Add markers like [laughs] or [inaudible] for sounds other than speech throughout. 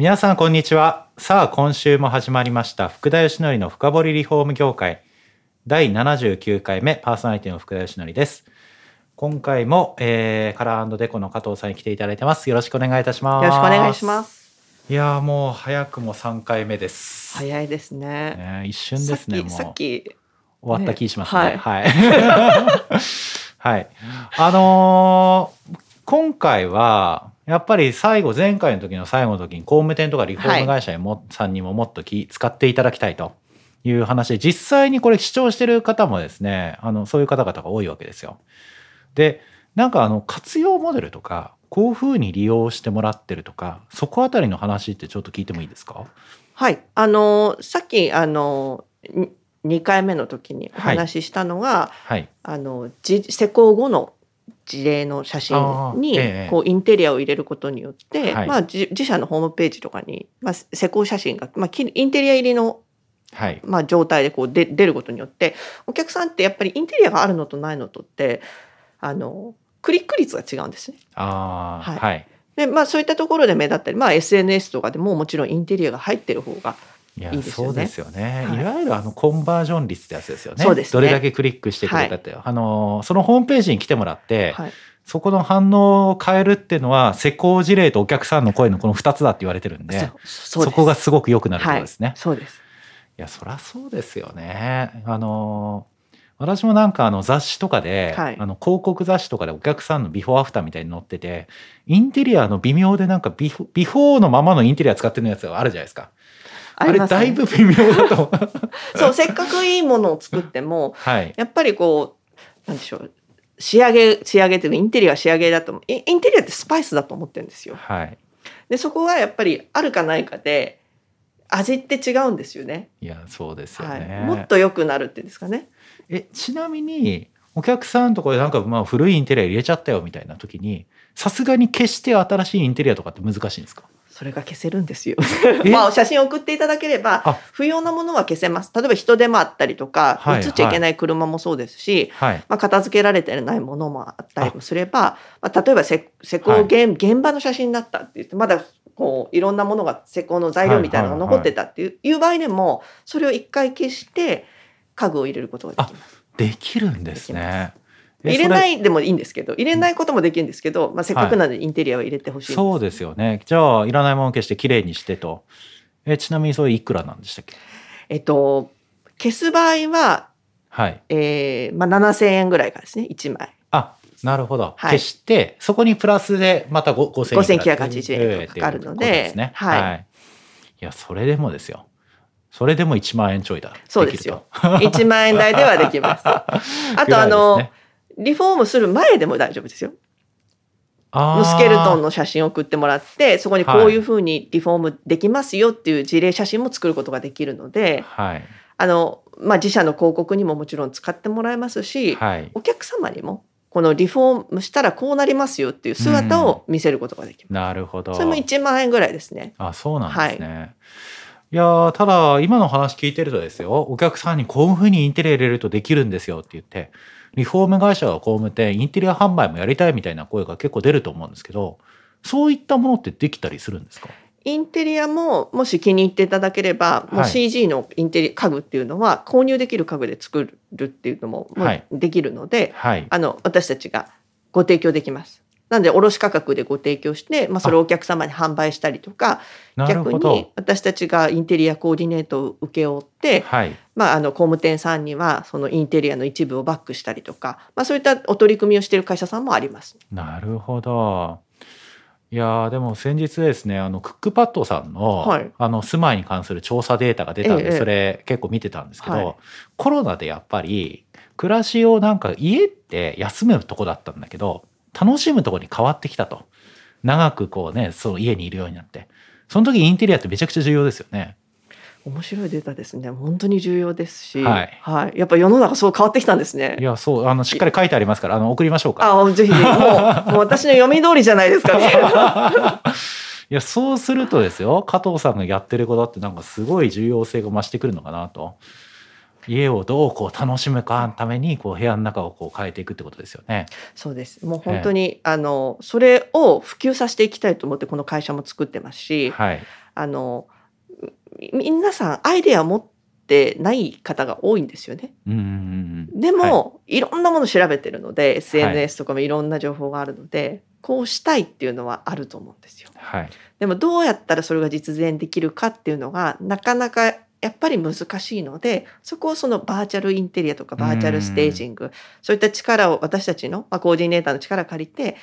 皆さんこんにちは。さあ今週も始まりました。福田義則の深掘りリフォーム業界。第79回目パーソナリティの福田義則です。今回も、えー、カラーデコの加藤さんに来ていただいてます。よろしくお願いいたします。よろしくお願いします。いやもう早くも3回目です。早いですね。ね一瞬ですねさっき終わった気しますね、ね。はい。はい、[laughs] はい、あのー今回はやっぱり最後前回の時の最後の時に工務店とかリフォーム会社にも、さんにももっとき使っていただきたいと。いう話で実際にこれ視聴してる方もですねあのそういう方々が多いわけですよ。でなんかあの活用モデルとかこういうふうに利用してもらってるとかそこあたりの話ってちょっと聞いてもいいですか？はい。あのさっきあの2回目の時にお話ししたのが、はい、あのじ施工後の事例の写真にええこうインテリアを入れることによって、はい。まあ、じ自社のホームページとかに、まあ、施工写真が、まあ、きインテリア入りの、はい。まあ、状態でこうで出ることによってお客さんってやっぱりインテリアがあるのとないのとってあのクリック率が違うんですね。ああはい。はい。でまあ、そういったところで目立ったり、まあ、SNS とかでももちろんインテリアが入ってる方がいやいいですよね。そうですよね、はい。い、わゆるあのコンバージョン率ってやつですよね。そうですね。どれだけクリックしてくれたって、あのそのホームページに来てもらって、はい、そこの反応を変えるっていうのは施工事例とお客さんの声のこの2つだって言われてるんでそこがすごく良くなるところですね、はい、そうです。いやそりゃそうですよね。あの私もなんかあの雑誌とかで、はい。あの広告雑誌とかでお客さんのビフォーアフターみたいに載っててインテリアの微妙でなんかビフビフォーのままのインテリア使ってるやつがあるじゃないですかあれだいぶ微妙だと。[laughs] そうせっかくいいものを作ってもはい。やっぱりこうなんでしょう仕上げ仕上げというかインテリアは仕上げだとイインテリアってスパイスだと思ってるんですよ。はい。でそこはやっぱりあるかないかで味って違うんですよね。いやそうですよはね、い、もっと良くなるっていうんですかね。えちなみにお客さんとかでなんかまあ古いインテリア入れちゃったよみたいな時にさすがに決して新しいインテリアとかって難しいんですか？それが消せるんですよ。え？まあ写真を送っていただければあ。不要なものは消せます。例えば人手もあったりとか、はい映っちゃいけない車もそうですし、はいまあ、片付けられてないものもあったりもすればまあ、例えばせ施工現,、現場の写真だったって言ってまだこういろんなものが施工の材料みたいなのが残ってたっていう,、場合でもそれを一回消して家具を入れることができます。できるんですね。え入れそないでもいいんですけど入れないこともできるんですけど、まあ、せっかくなのでインテリアは入れてほしいです、そうですよね。じゃあいらないもの消してきれいにしてと。えちなみにそれいくらなんでしたっけ？えっと消す場合は、はい。えーまあ、7,000円ぐらいからですね1枚。あなるほど、はい。消してそこにプラスでまたご5000 5980円かかるのでっていはい。い、やそれでもですよ。それでも1万円ちょいだ。そうですよ。1万円台ではできます。[laughs] あとあの、リフォームする前でも大丈夫ですよ。あスケルトンのの写真を送ってもらってそこにこういうふうにリフォームできますよっていう事例写真も作ることができるのではい。あの、まあ、自社の広告にももちろん使ってもらえますし、はい。お客様にもこのリフォームしたらこうなりますよっていう姿を見せることができます。なるほど。それも1万円ぐらいですね。あそうなんですね、い、やーただ今の話聞いてるとですよ。お客さんにこういうふうにインテリア入れるとできるんですよって言ってリフォーム会社が工務店インテリア販売もやりたいみたいな声が結構出ると思うんですけどそういったものってできたりするんですか？インテリアももし気に入っていただければ、もうはい CG のインテリ家具っていうのは購入できる家具で作るっていうのももできるので、はい。あの私たちがご提供できます。なので卸価格でご提供して、まあ、それをお客様に販売したりとか逆に私たちがインテリアコーディネートを請け負って、はい。まあ、あの工務店さんにはそのインテリアの一部をバックしたりとか、まあ、そういったお取り組みをしている会社さんもあります。なるほど。いやーでも先日ですねあのクックパッドさんの,、はい。あの住まいに関する調査データが出たんで、ええ。それ結構見てたんですけど、はい。コロナでやっぱり暮らしをなんか家って休むとこだったんだけど楽しむとこに変わってきたと長くこうねその家にいるようになってその時インテリアってめちゃくちゃ重要ですよね。面白いデータですね。本当に重要ですし、はいはい、やっぱ世の中そう変わってきたんですねい。やそうあのしっかり書いてありますからあの送りましょうか。あ、ぜひぜひもうもう私の読み通りじゃないですか、ね。[laughs] いやそうするとですよ加藤さんがやってることってなんかすごい重要性が増してくるのかなと。家をどうこう楽しむかためにこう部屋の中をこう変えていくってことですよね。そうです。もう本当に、あのそれを普及させていきたいと思ってこの会社も作ってますし、はい。あのみ皆さんアイデア持ってない方が多いんですよね。うんうんうん。ではいも、い、ろんなもの調べてるので SNS とかもいろんな情報があるので、こうしたいっていうのはあると思うんですよ。はい。でもどうやったらそれが実現できるかっていうのがなかなかやっぱり難しいのでそこをそのバーチャルインテリアとかバーチャルステージングそういった力を私たちの、まあ、コーディネーターの力を借りて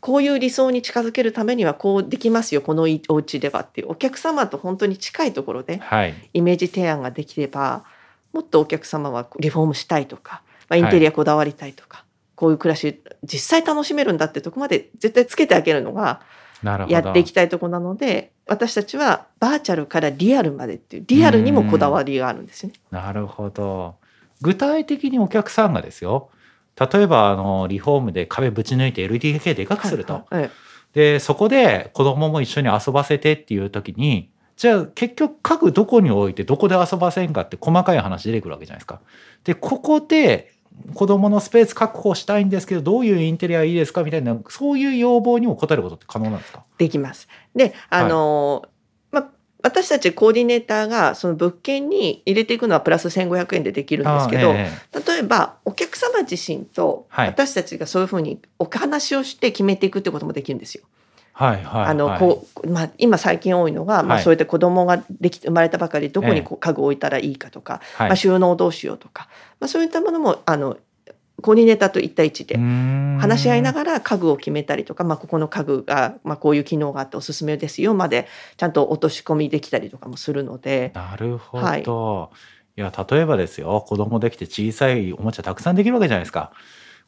こういう理想に近づけるためにはこうできますよこのお家ではっていうお客様と本当に近いところではい。イメージ提案ができればもっとお客様はリフォームしたいとか、まあ、インテリアこだわりたいとか、こういう暮らし実際楽しめるんだってとこまで絶対つけてあげるのが。やっていきたいところなので私たちはバーチャルからリアルまでっていうリアルにもこだわりがあるんですよね。なるほど。具体的にお客さんがですよ。例えばあのリフォームで壁ぶち抜いて LDK でかくすると。はいはいでそこで子供も一緒に遊ばせてっていう時にじゃあ結局家具どこに置いてどこで遊ばせんかって細かい話出てくるわけじゃないですか。でここで子供のスペース確保したいんですけどどういうインテリアいいですかみたいなそういう要望にも応えることって可能なんですか？できます。であの、まあ私たちコーディネーターがその物件に入れていくのはプラス1,500円でできるんですけど、あえ例えばお客様自身とはい私たちがそういうふうにお話をして決めていくってこともできるんですよ。えはいはい。あのはいこうまあ、今最近多いのが、まあ、はいそうやって子供ができて生まれたばかりどこええにこう家具を置いたらいいかとか、はい。まあ、収納をどうしようとか、まあ、そういったものもあのコーディネーターと一対一で話し合いなががら家具を決めたりとか、まあ、ここの家具が、まあ、こういう機能があっておすすめですよまでちゃんと落とし込みできたりとかもするので。なるほど、はい。い、や例えばですよ。子供できて小さいおもちゃたくさんできるわけじゃないですか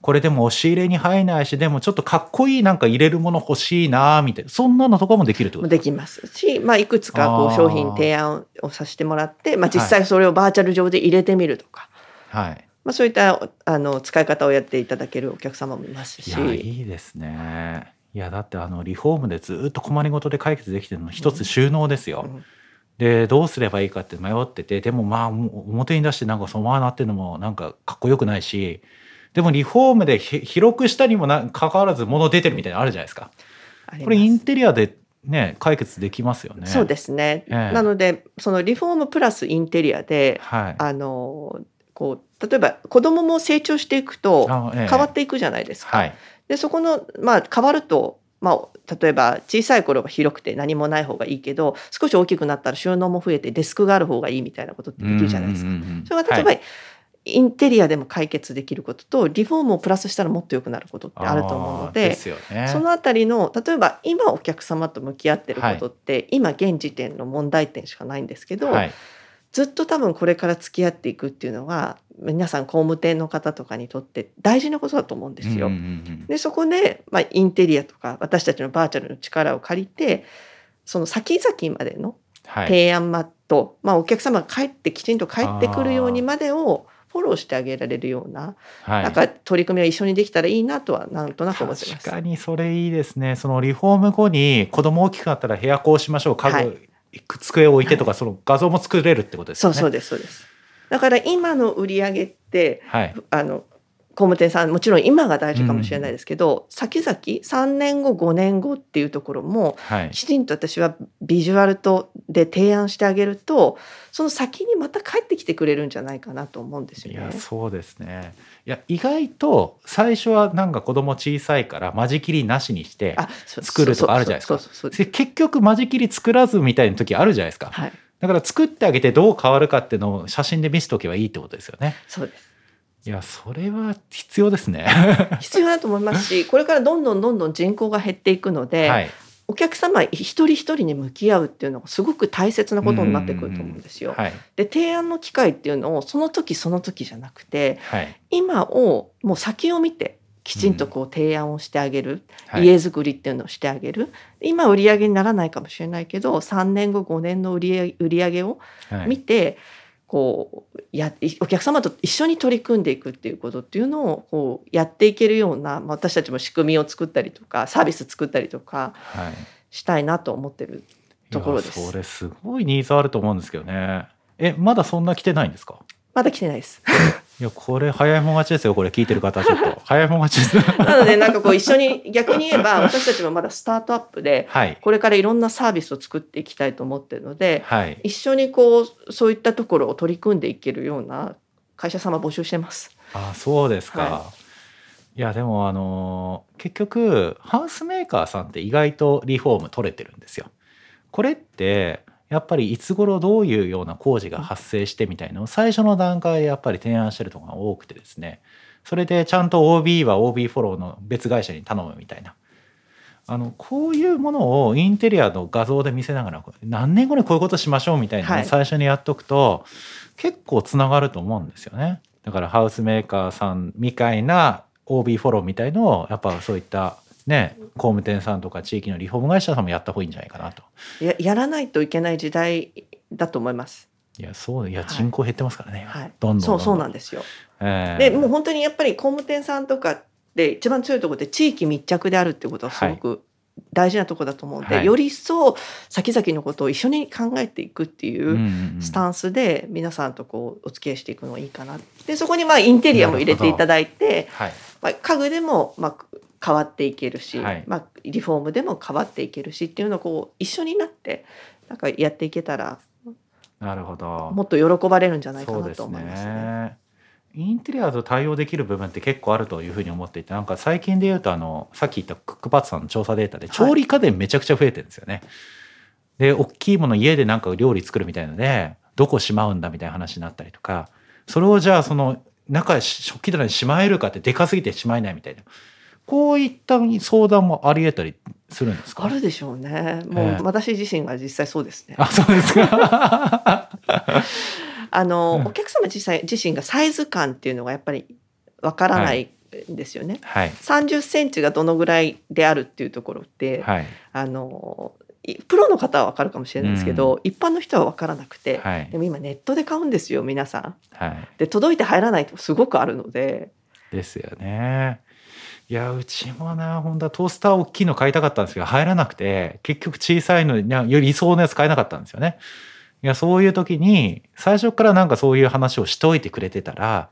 これでも押し入れに入らないしでもちょっとかっこいいなんか入れるもの欲しいなみたいな。そんなのとかもできるってこと？できますし、まあ、いくつかこう商品提案をさせてもらって、まあ、実際それをバーチャル上で入れてみるとか、はい。まあ、そういったあの使い方をやっていただけるお客様もいますし。いやいいですね。いやだってあのリフォームでずっと困りごとで解決できてるの一つ収納ですよ、うん。でどうすればいいかって迷っててでもまあ表に出してなんかそのままなってるのもなんかかっこよくないしでもリフォームでひ広くしたにもなかかわらず物出てるみたいなのあるじゃないですか。これインテリアでね解決できますよね。そうですね、ええ。なのでそのリフォームプラスインテリアではい。あのこう例えば子供も成長していくと変わっていくじゃないですか。はい。でそこのまあ変わるとまあ、例えば小さい頃は広くて何もない方がいいけど少し大きくなったら収納も増えてデスクがある方がいいみたいなことってできるじゃないですか。それが例えば、はいインテリアでも解決できることとリフォームをプラスしたらもっと良くなることってあると思うのでね。そのあたりの例えば今お客様と向き合ってることって、今現時点の問題点しかないんですけど、はい。ずっと多分これから付き合っていくっていうのは皆さん工務店の方とかにとって大事なことだと思うんですよ。うんうんうんでそこで、まあ、インテリアとか私たちのバーチャルの力を借りてその先々までのはい。提案マット、まあ、お客様が帰ってきちんと帰ってくるようにまでをフォローしてあげられるような,、はい。なんか取り組みは一緒にできたらいいなとはなんとなく思ってます。確かにそれいいですね。そのリフォーム後に子供大きくなったら部屋こうしましょう。家具、はい。机を置いてとか、その画像も作れるってことですよね。そうそうですそうです。だから今の売り上げってはい。あの工務店さんもちろん今が大事かもしれないですけど、先々3年後5年後っていうところもはい。きちんと私はビジュアルとで提案してあげるとその先にまた帰ってきてくれるんじゃないかなと思うんですいよね。やそうですね。いや意外と最初はなんか子供小さいから間仕切りなしにして作るとかあるじゃないですか。結局間仕切り作らずみたいな時あるじゃないですか。はい。だから作ってあげてどう変わるかっていうのを写真で見せておけばいいってことですよね。そうですいやそれは必要ですね。[laughs] 必要だと思いますしこれからどんどんどんどん人口が減っていくので、はい。お客様一人一人に向き合うっていうのがすごく大切なことになってくると思うんですよ。はい。で提案の機会っていうのをその時その時じゃなくてはい。今をもう先を見てきちんとこう提案をしてあげる、はい。家づくりっていうのをしてあげる。今売り上げにならないかもしれないけど3年後5年の売り上げ売り上げをはい。見て、こうやお客様と一緒に取り組んでいくっていうことっていうのをこうやっていけるような、まあ、私たちも仕組みを作ったりとかサービス作ったりとかはい。したいなと思ってるところです。いやそれすごいニーズあると思うんですけどね。えまだそんな来てないんですか？まだ来てないです。[laughs] いやこれ早いもん勝ちですよこれ聞いてる方ちょっと。[laughs] 早いもん勝ちです。なのでなんかこう一緒に逆に言えば [laughs] 私たちもまだスタートアップではい。これからいろんなサービスを作っていきたいと思ってるのではい。一緒にこうそういったところを取り組んでいけるような会社様募集してます。あそうですか、、はい。やでもあのー結局ハウスメーカーさんって意外とリフォーム取れてるんですよ。これってやっぱりいつ頃どういうような工事が発生してみたいのを最初の段階でやっぱり提案してるところが多くてですね。それでちゃんと OB は OB フォローの別会社に頼むみたいな。あのこういうものをインテリアの画像で見せながら何年後にこういうことしましょうみたいなのはい。を最初にやっとくと、結構つながると思うんですよね。だからハウスメーカーさんみたいな OB フォローみたいのをやっぱそういったね工務店さんとか地域のリフォーム会社さんもやった方がいいんじゃないかなと。ややらないといけない時代だと思います。いやそういやはい。人口減ってますからね、はい、どんどんそうそうなんですよ。えーでもう本当にやっぱり工務店さんとかで一番強いところって地域密着であるってことはすごく大事なところだと思うので、はい。より一層先々のことを一緒に考えていくっていうスタンスで皆さんとこうお付き合いしていくのがいいかな。でそこにまあインテリアも入れていただいて、はい。まあ、家具でもまあ変わっていけるし、はいまあ、リフォームでも変わっていけるしっていうのをこう一緒になってなんかやっていけたらなるほどもっと喜ばれるんじゃないかなと思いますね。ね。インテリアと対応できる部分って結構あるというふうに思っていてなんか最近で言うとあのさっき言ったクックパッドさんの調査データで調理家電めちゃくちゃ増えてるんですよね。で大きいもの家でなんか料理作るみたいのでどこしまうんだみたいな話になったりとかそれをじゃあその中へ食器棚にしまえるかってでかすぎてしまえないみたいなこういった相談もありえたりするんですか？あるでしょうね。もええ。う私自身が実際そうですね。あそうですか。[laughs] あの、うん。お客様自身自身がサイズ感っていうのがやっぱりわからないんですよね。はい。30センチがどのぐらいであるっていうところって、はい。あのいプロの方はわかるかもしれないですけど、一般の人はわからなくて、はい。でも今ネットで買うんですよ皆さん。はい。で届いて入らないとすごくあるので、ですよね。いやうちもな本当はトースター大きいの買いたかったんですけど入らなくて結局小さいのにより理想のやつ買えなかったんですよね。いやそういう時に最初からなんかそういう話をしといてくれてたら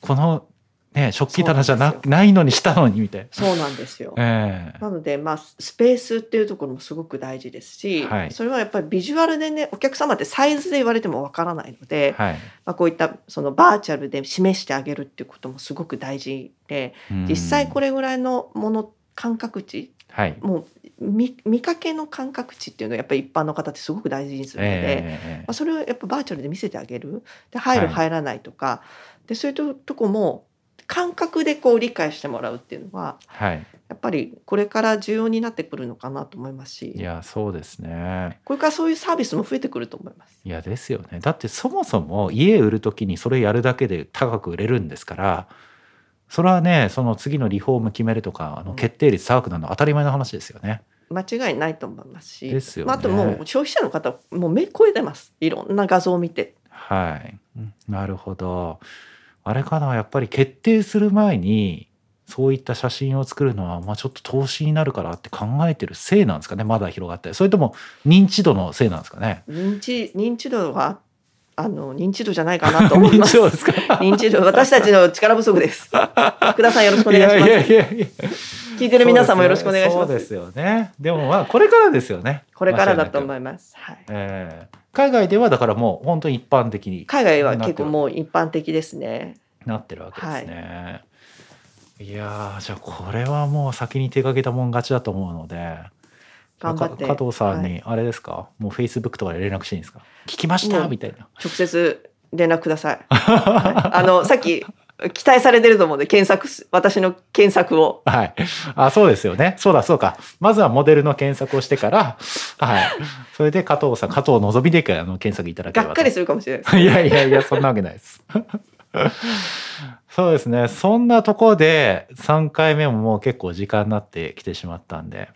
このね食器棚じゃなないのにしたのにみたいな。そうなんですよ。ええ。なので、まあ、スペースっていうところもすごく大事ですし、はい。それはやっぱりビジュアルでねお客様ってサイズで言われてもわからないので、はい。まあ、こういったそのバーチャルで示してあげるっていうこともすごく大事でうん。実際これぐらいのもの感覚値はい。もう見見かけの感覚値っていうのはやっぱり一般の方ってすごく大事にするので、えまあ、それをやっぱバーチャルで見せてあげる。で入るはい。入らないとか、でそういうととこも感覚でこう理解してもらうっていうのはえはい。やっぱりこれから重要になってくるのかなと思いますし。いやそうですね。これからそういうサービスも増えてくると思います。いやですよね。だってそもそも家売る時にそれやるだけで高く売れるんですからそれはねその次のリフォーム決めるとかあの決定率高くなるのは当たり前の話ですよね。間違いないと思いますし。ですよね。まあ、あともう消費者の方もう目超えてます。いろんな画像を見て。はい、うんなるほどあれかなやっぱり決定する前にそういった写真を作るのは、まあ、ちょっと投資になるからって考えてるせいなんですかねまだ広がって。それとも認知度のせいなんですかね。認知認知度はあの認知度じゃないかなと思います。認知度ですか？[laughs] 認知度私たちの力不足です。[laughs] 福田さんよろしくお願いします聞いてる皆さんもよろしくお願いします。そうですよね。でもまあこれからですよね。これからだと思いいます、はい、えー海外ではだからもう本当に一般的に。海外は結構もう一般的ですね。なってるわけですね、い、やーじゃあこれはもう先に手掛けたもん勝ちだと思うので。頑張って。か加藤さんはい。にあれですか、もうフェイスブックとかで連絡していいんですか？聞きました？みたいな。直接連絡ください、はい。あのさっき期待されてると思うんで検索す私の検索をはい。あ、そうですよね。そうだ、そうか。まずはモデルの検索をしてから、はい。それで加藤さん、加藤のぞみであの検索いただければと。がっかりするかもしれないですいやいやいや、そんなわけないです。[laughs] そうですね。そんなところで3回目ももう結構時間になってきてしまったんで、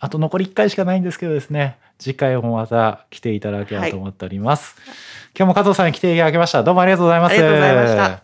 あと残り1回しかないんですけどですね、次回もまた来ていただければと思っております。今日も加藤さんに来ていただきました。どうもありがとうございます。ありがとうございました。